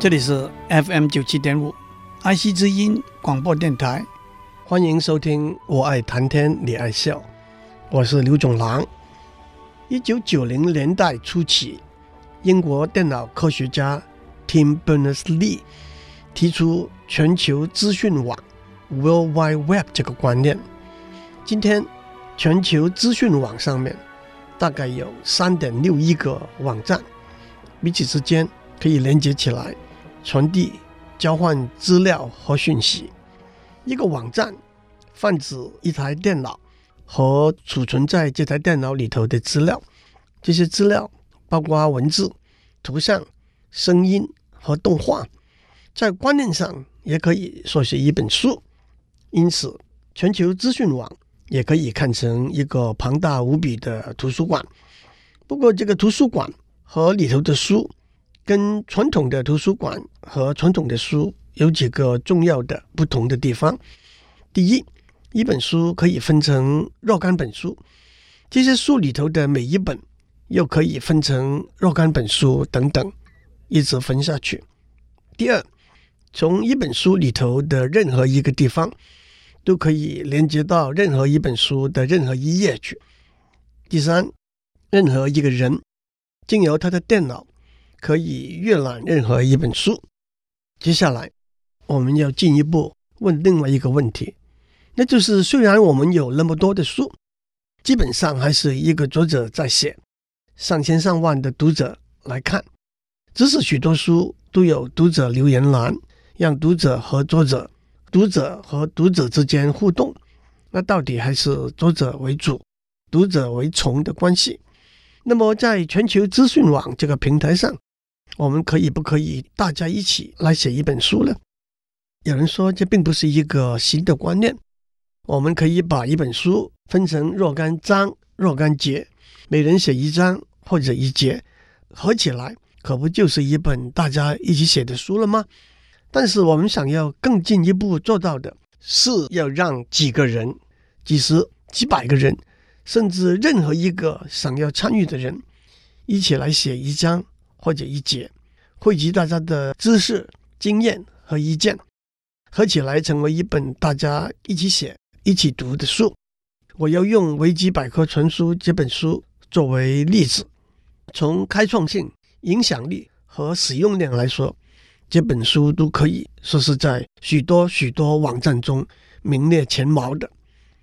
这里是 FM 九七点五，爱惜之音广播电台，欢迎收听。我爱谈天，你爱笑，我是刘总郎。一九九零年代初期，英国电脑科学家 Tim Berners-Lee 提出全球资讯网 （World Wide Web） 这个观念。今天，全球资讯网上面大概有三点六亿个网站，彼此之间可以连接起来。传递、交换资料和讯息。一个网站泛指一台电脑和储存在这台电脑里头的资料。这些资料包括文字、图像、声音和动画。在观念上，也可以说是一本书。因此，全球资讯网也可以看成一个庞大无比的图书馆。不过，这个图书馆和里头的书。跟传统的图书馆和传统的书有几个重要的不同的地方。第一，一本书可以分成若干本书，这些书里头的每一本又可以分成若干本书等等，一直分下去。第二，从一本书里头的任何一个地方都可以连接到任何一本书的任何一页去。第三，任何一个人经由他的电脑。可以阅览任何一本书。接下来，我们要进一步问另外一个问题，那就是：虽然我们有那么多的书，基本上还是一个作者在写，上千上万的读者来看，只是许多书都有读者留言栏，让读者和作者、读者和读者之间互动。那到底还是作者为主、读者为从的关系？那么，在全球资讯网这个平台上，我们可以不可以大家一起来写一本书呢？有人说这并不是一个新的观念。我们可以把一本书分成若干章、若干节，每人写一章或者一节，合起来可不就是一本大家一起写的书了吗？但是我们想要更进一步做到的是要让几个人、几十、几百个人，甚至任何一个想要参与的人，一起来写一章。或者一节，汇集大家的知识、经验和意见，合起来成为一本大家一起写、一起读的书。我要用维基百科全书这本书作为例子，从开创性、影响力和使用量来说，这本书都可以说是在许多许多网站中名列前茅的。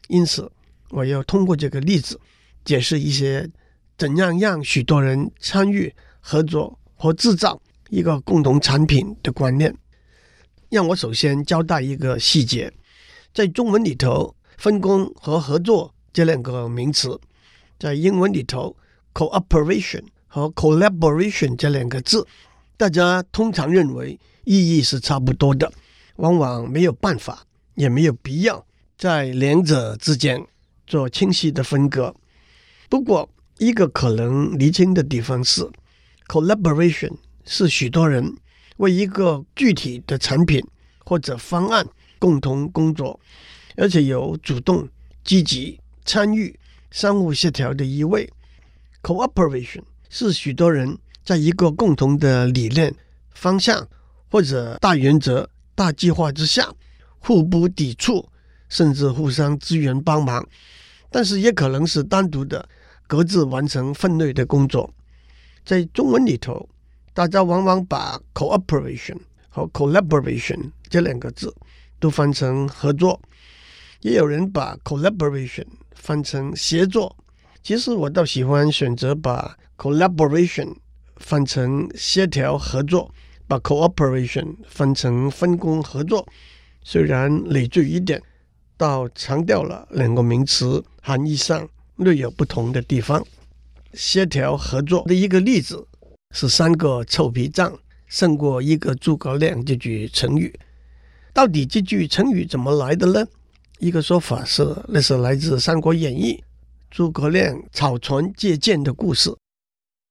因此，我要通过这个例子解释一些怎样让许多人参与。合作和制造一个共同产品的观念，让我首先交代一个细节，在中文里头，分工和合作这两个名词，在英文里头，cooperation 和 collaboration 这两个字，大家通常认为意义是差不多的，往往没有办法，也没有必要在两者之间做清晰的分割。不过，一个可能厘清的地方是。Collaboration 是许多人为一个具体的产品或者方案共同工作，而且有主动、积极参与、相互协调的意味。Cooperation 是许多人在一个共同的理念、方向或者大原则、大计划之下，互不抵触，甚至互相支援帮忙，但是也可能是单独的，各自完成分内的工作。在中文里头，大家往往把 cooperation 和 collaboration 这两个字都翻成合作，也有人把 collaboration 翻成协作。其实我倒喜欢选择把 collaboration 翻成协调合作，把 cooperation 翻成分工合作。虽然累赘一点，倒强调了两个名词含义上略有不同的地方。协调合作的一个例子是三个臭皮匠胜过一个诸葛亮这句成语。到底这句成语怎么来的呢？一个说法是，那是来自《三国演义》诸葛亮草船借箭的故事。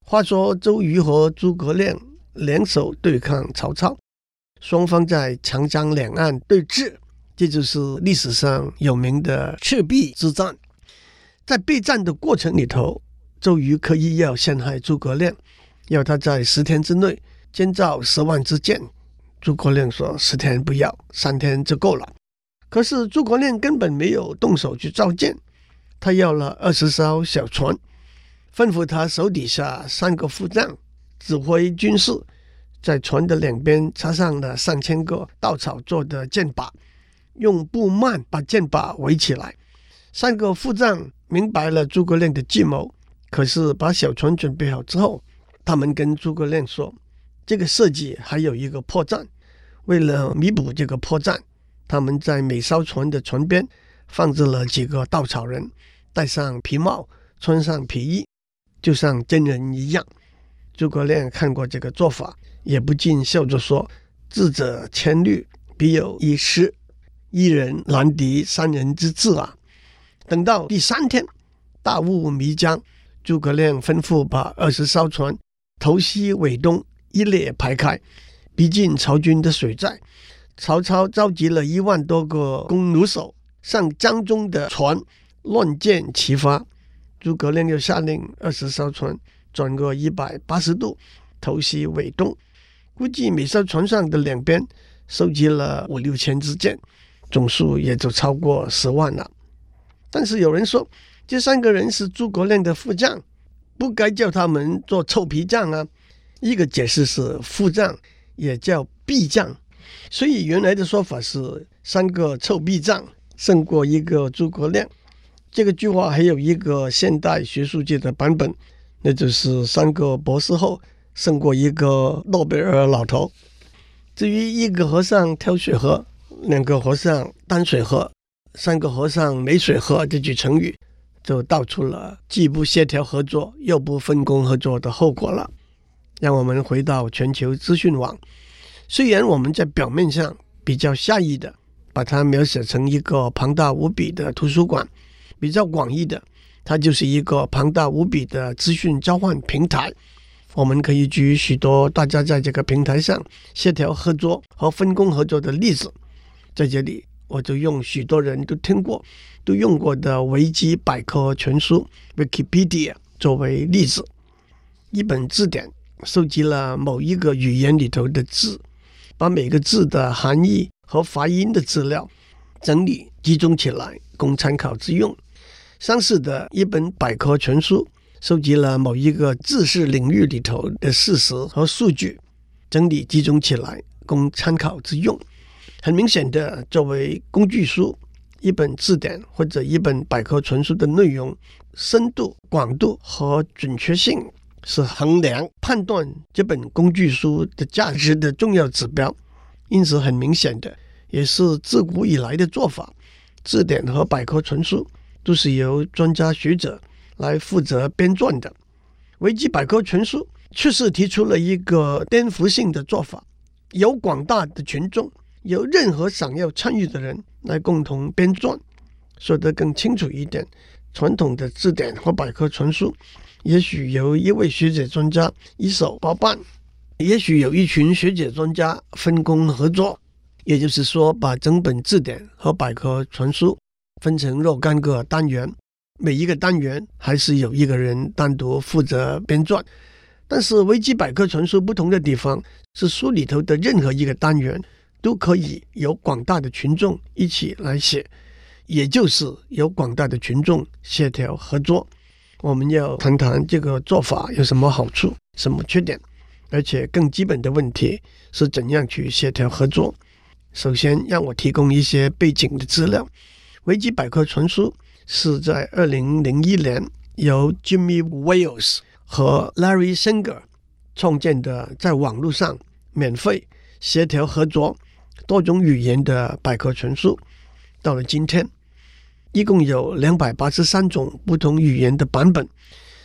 话说周瑜和诸葛亮联手对抗曹操，双方在长江两岸对峙，这就是历史上有名的赤壁之战。在备战的过程里头，周瑜刻意要陷害诸葛亮，要他在十天之内建造十万支箭。诸葛亮说：“十天不要，三天就够了。”可是诸葛亮根本没有动手去造箭，他要了二十艘小船，吩咐他手底下三个副将指挥军士，在船的两边插上了上千个稻草做的箭靶，用布幔把箭靶围起来。三个副将明白了诸葛亮的计谋，可是把小船准备好之后，他们跟诸葛亮说：“这个设计还有一个破绽，为了弥补这个破绽。”他们在每艘船的船边放置了几个稻草人，戴上皮帽，穿上皮衣，就像真人一样。诸葛亮看过这个做法，也不禁笑着说：“智者千虑，必有一失，一人难敌三人之智啊！”等到第三天，大雾迷江，诸葛亮吩咐把二十艘船头西尾东一列排开，逼近曹军的水寨。曹操召集了一万多个弓弩手上江中的船乱箭齐发，诸葛亮又下令二十艘船转个一百八十度，头西尾东，估计每艘船上的两边收集了五六千支箭，总数也就超过十万了。但是有人说，这三个人是诸葛亮的副将，不该叫他们做臭皮匠啊。一个解释是，副将也叫壁将。所以原来的说法是三个臭壁将胜过一个诸葛亮。这个句话还有一个现代学术界的版本，那就是三个博士后胜过一个诺贝尔老头。至于一个和尚挑水喝，两个和尚担水喝，三个和尚没水喝，这句成语就道出了既不协调合作又不分工合作的后果了。让我们回到全球资讯网。虽然我们在表面上比较狭义的把它描写成一个庞大无比的图书馆，比较广义的，它就是一个庞大无比的资讯交换平台。我们可以举许多大家在这个平台上协调合作和分工合作的例子。在这里，我就用许多人都听过、都用过的维基百科全书 （Wikipedia） 作为例子。一本字典收集了某一个语言里头的字。把每个字的含义和发音的资料整理集中起来，供参考之用。相似的一本百科全书，收集了某一个知识领域里头的事实和数据，整理集中起来，供参考之用。很明显的，作为工具书，一本字典或者一本百科全书的内容深度、广度和准确性。是衡量判断这本工具书的价值的重要指标，因此很明显的，也是自古以来的做法。字典和百科全书都是由专家学者来负责编撰的。维基百科全书确实提出了一个颠覆性的做法，由广大的群众，由任何想要参与的人来共同编撰。说得更清楚一点，传统的字典和百科全书。也许由一位学者专家一手包办，也许有一群学者专家分工合作。也就是说，把整本字典和百科全书分成若干个单元，每一个单元还是有一个人单独负责编撰。但是维基百科全书不同的地方是，书里头的任何一个单元都可以由广大的群众一起来写，也就是由广大的群众协调合作。我们要谈谈这个做法有什么好处、什么缺点，而且更基本的问题是怎样去协调合作。首先，让我提供一些背景的资料。维基百科全书是在二零零一年由 Jimmy Wales 和 Larry Singer 创建的，在网络上免费协调合作多种语言的百科全书。到了今天。一共有两百八十三种不同语言的版本，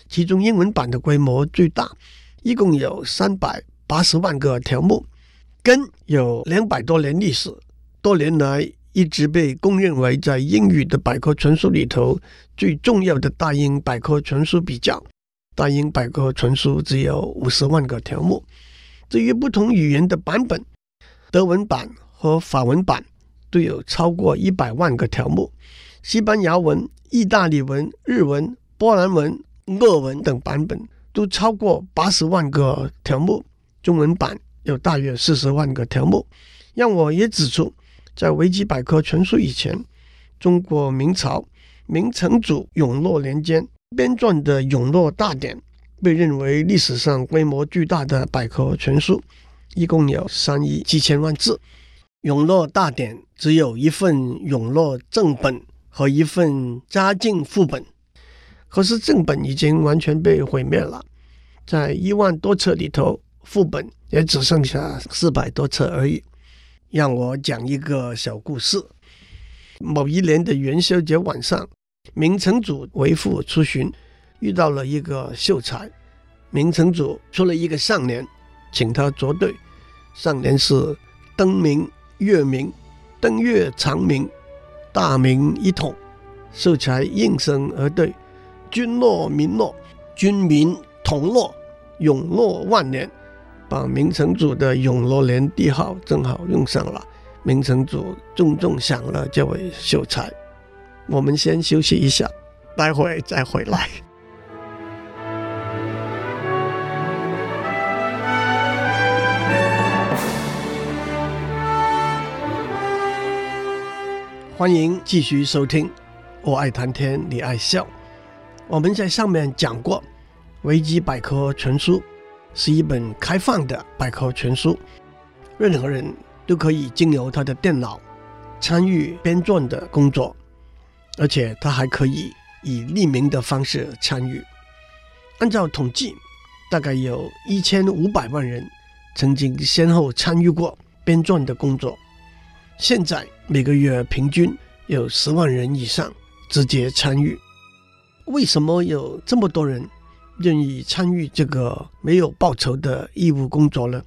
其中英文版的规模最大，一共有三百八十万个条目，根有两百多年历史，多年来一直被公认为在英语的百科全书里头最重要的大英百科全书比较。大英百科全书只有五十万个条目。至于不同语言的版本，德文版和法文版都有超过一百万个条目，西班牙文、意大利文、日文、波兰文、俄文等版本都超过八十万个条目，中文版有大约四十万个条目。让我也指出，在维基百科全书以前，中国明朝明成祖永乐年间编撰的《永乐大典》被认为历史上规模巨大的百科全书，一共有三亿七千万字。《永乐大典》只有一份永乐正本和一份嘉靖副本，可是正本已经完全被毁灭了，在一万多册里头，副本也只剩下四百多册而已。让我讲一个小故事。某一年的元宵节晚上，明成祖为父出巡，遇到了一个秀才。明成祖出了一个上联，请他作对。上联是“灯明月明，灯月长明，大明一统”。秀才应声而对：“君落民落，君民同乐，永乐万年。”把明成祖的永乐年帝号正好用上了。明成祖重重赏了这位秀才。我们先休息一下，待会再回来。欢迎继续收听，我爱谈天，你爱笑。我们在上面讲过，维基百科全书。是一本开放的百科全书，任何人都可以经由他的电脑参与编撰的工作，而且他还可以以匿名的方式参与。按照统计，大概有一千五百万人曾经先后参与过编撰的工作。现在每个月平均有十万人以上直接参与。为什么有这么多人愿意参与这个没有报酬的义务工作呢？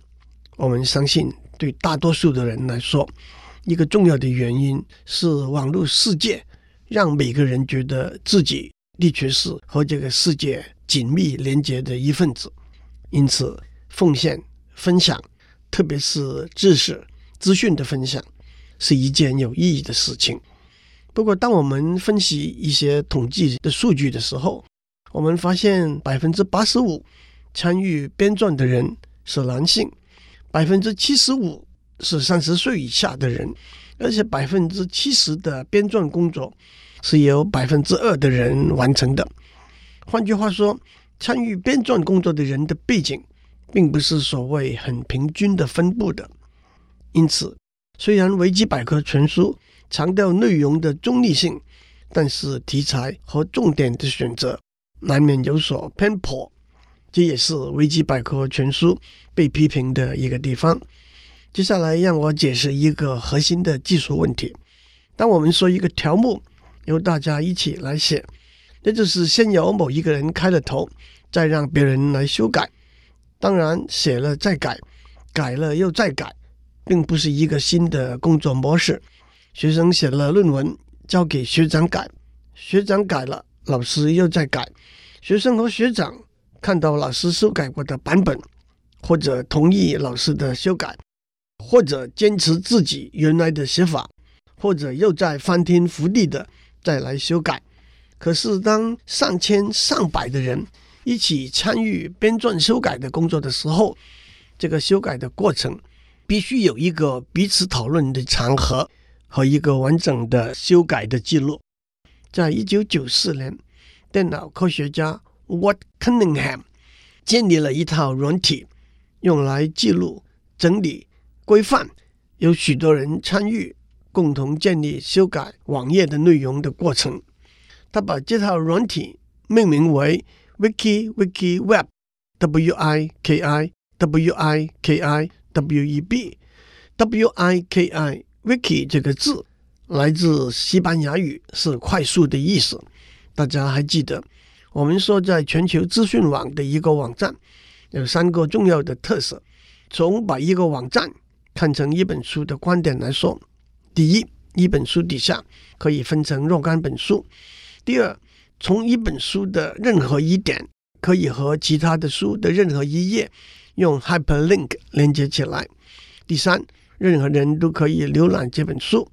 我们相信，对大多数的人来说，一个重要的原因是网络世界让每个人觉得自己的确是和这个世界紧密连接的一份子，因此奉献分享，特别是知识资讯的分享，是一件有意义的事情。不过，当我们分析一些统计的数据的时候，我们发现百分之八十五参与编撰的人是男性，百分之七十五是三十岁以下的人，而且百分之七十的编撰工作是由百分之二的人完成的。换句话说，参与编撰工作的人的背景并不是所谓很平均的分布的。因此，虽然维基百科全书强调内容的中立性，但是题材和重点的选择，难免有所偏颇，这也是维基百科全书被批评的一个地方。接下来让我解释一个核心的技术问题：当我们说一个条目由大家一起来写，那就是先由某一个人开了头，再让别人来修改。当然，写了再改，改了又再改，并不是一个新的工作模式。学生写了论文，交给学长改，学长改了。老师又在改，学生和学长看到老师修改过的版本，或者同意老师的修改，或者坚持自己原来的写法，或者又在翻天覆地的再来修改。可是，当上千上百的人一起参与编撰修改的工作的时候，这个修改的过程必须有一个彼此讨论的场合和一个完整的修改的记录。在一九九四年，电脑科学家 Watt Cunningham 建立了一套软体，用来记录、整理、规范有许多人参与、共同建立、修改网页的内容的过程。他把这套软体命名为 Wiki Wiki Web W I K I W I K I W E B W I K I Wiki 这个字。来自西班牙语，是快速的意思。大家还记得，我们说在全球资讯网的一个网站有三个重要的特色：从把一个网站看成一本书的观点来说，第一，一本书底下可以分成若干本书；第二，从一本书的任何一点可以和其他的书的任何一页用 hyperlink 连接起来；第三，任何人都可以浏览这本书。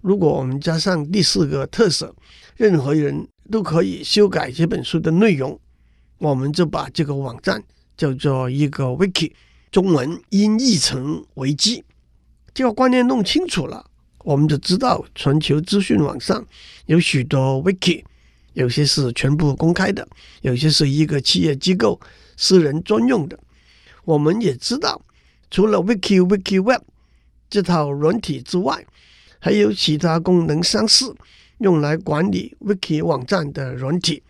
如果我们加上第四个特色，任何人都可以修改这本书的内容，我们就把这个网站叫做一个 wiki，中文音译成维基。这个观念弄清楚了，我们就知道全球资讯网上有许多 wiki，有些是全部公开的，有些是一个企业机构、私人专用的。我们也知道，除了 wiki、wiki web 这套软体之外，还有其他功能相似，用来管理 Wiki 网站的软体，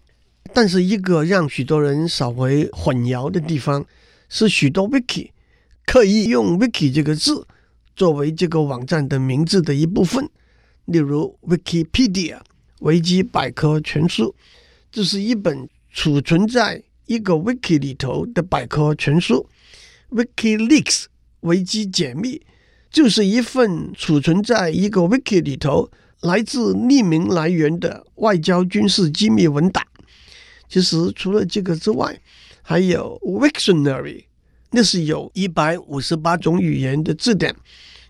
但是一个让许多人稍微混淆的地方是，许多 Wiki 刻意用 Wiki 这个字作为这个网站的名字的一部分，例如 Wikipedia 维基百科全书，这是一本储存在一个 Wiki 里头的百科全书。；WikiLeaks 维基解密。就是一份储存在一个 wiki 里头，来自匿名来源的外交军事机密文档。其实除了这个之外，还有 Wiktionary，那是有一百五十八种语言的字典。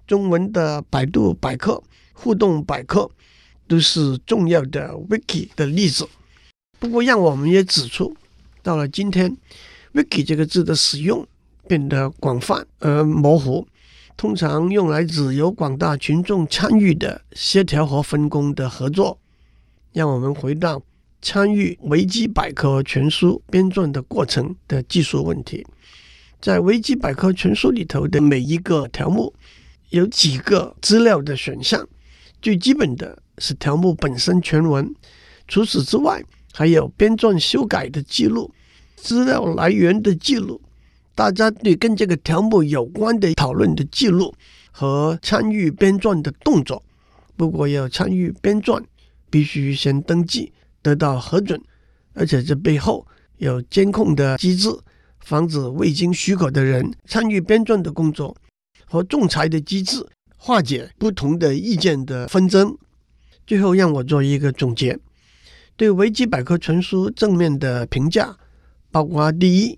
中文的百度百科、互动百科都是重要的 wiki 的例子。不过，让我们也指出，到了今天，wiki 这个字的使用变得广泛而模糊。通常用来指由广大群众参与的协调和分工的合作。让我们回到参与维基百科全书编撰的过程的技术问题。在维基百科全书里头的每一个条目有几个资料的选项，最基本的是条目本身全文。除此之外，还有编撰修改的记录、资料来源的记录。大家对跟这个条目有关的讨论的记录和参与编撰的动作，不过要参与编撰，必须先登记，得到核准，而且这背后有监控的机制，防止未经许可的人参与编撰的工作，和仲裁的机制，化解不同的意见的纷争。最后，让我做一个总结：对维基百科全书正面的评价，包括第一。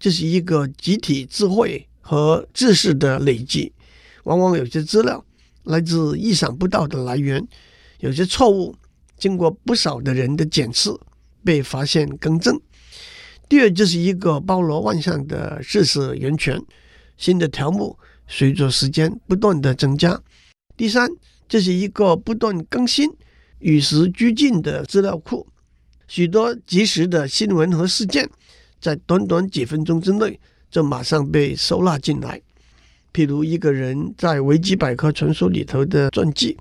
这是一个集体智慧和知识的累积，往往有些资料来自意想不到的来源，有些错误经过不少的人的检视被发现更正。第二，这是一个包罗万象的知识源泉，新的条目随着时间不断的增加。第三，这是一个不断更新、与时俱进的资料库，许多及时的新闻和事件。在短短几分钟之内，就马上被收纳进来。譬如一个人在维基百科全书里头的传记，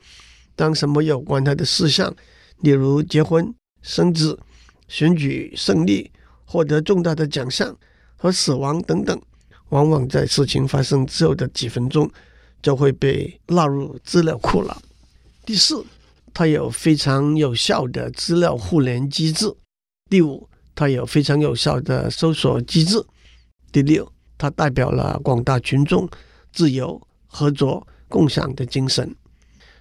当什么有关他的事项，例如结婚、生子、选举胜利、获得重大的奖项和死亡等等，往往在事情发生之后的几分钟，就会被纳入资料库了。第四，它有非常有效的资料互联机制。第五。它有非常有效的搜索机制。第六，它代表了广大群众自由、合作、共享的精神。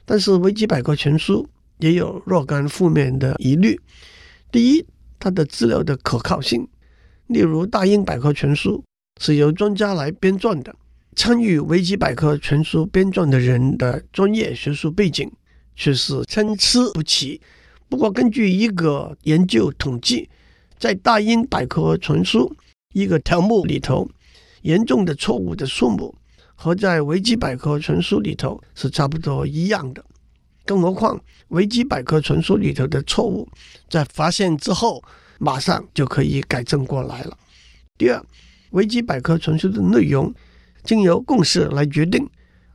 但是，维基百科全书也有若干负面的疑虑。第一，它的资料的可靠性，例如大英百科全书是由专家来编撰的，参与维基百科全书编撰的人的专业学术背景却是参差不齐。不过，根据一个研究统计，在大英百科全书一个条目里头，严重的错误的数目和在维基百科全书里头是差不多一样的。更何况，维基百科全书里头的错误在发现之后，马上就可以改正过来了。第二，维基百科全书的内容经由共识来决定，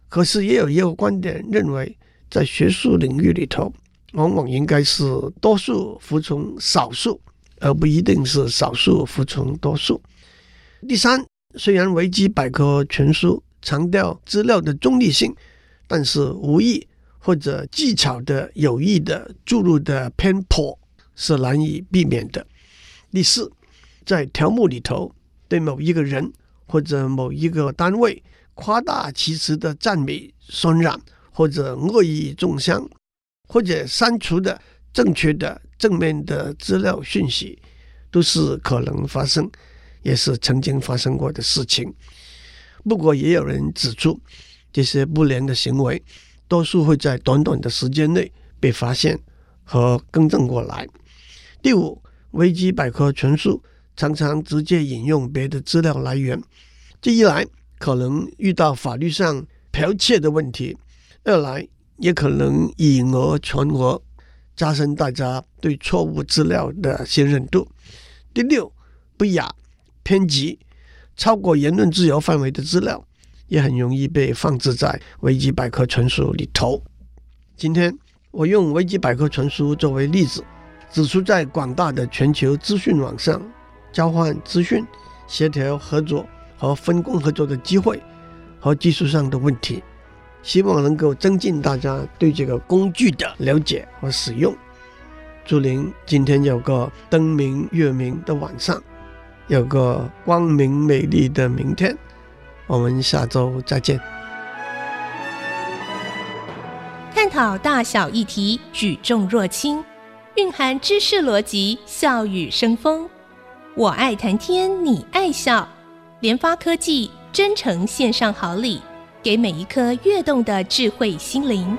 可是也有一个观点认为，在学术领域里头，往往应该是多数服从少数。而不一定是少数服从多数。第三，虽然维基百科全书强调资料的中立性，但是无意或者技巧的有意的注入的偏颇是难以避免的。第四，在条目里头对某一个人或者某一个单位夸大其词的赞美、渲染或者恶意中伤，或者删除的正确的正面的资料讯息，都是可能发生，也是曾经发生过的事情。不过，也有人指出，这些不良的行为，多数会在短短的时间内被发现和更正过来。第五，维基百科全书常常直接引用别的资料来源，这一来可能遇到法律上剽窃的问题，二来也可能以讹传讹，加深大家对错误资料的信任度。第六，不雅、偏激。超过言论自由范围的资料，也很容易被放置在维基百科全书里头。今天我用维基百科全书作为例子，指出在广大的全球资讯网上交换资讯、协调合作和分工合作的机会和技术上的问题，希望能够增进大家对这个工具的了解和使用。祝您今天有个灯明月明的晚上。有个光明美丽的明天，我们下周再见。探讨大小议题，举重若轻，蕴含知识逻辑，笑语生风。我爱谈天，你爱笑。联发科技真诚献上好礼，给每一颗跃动的智慧心灵。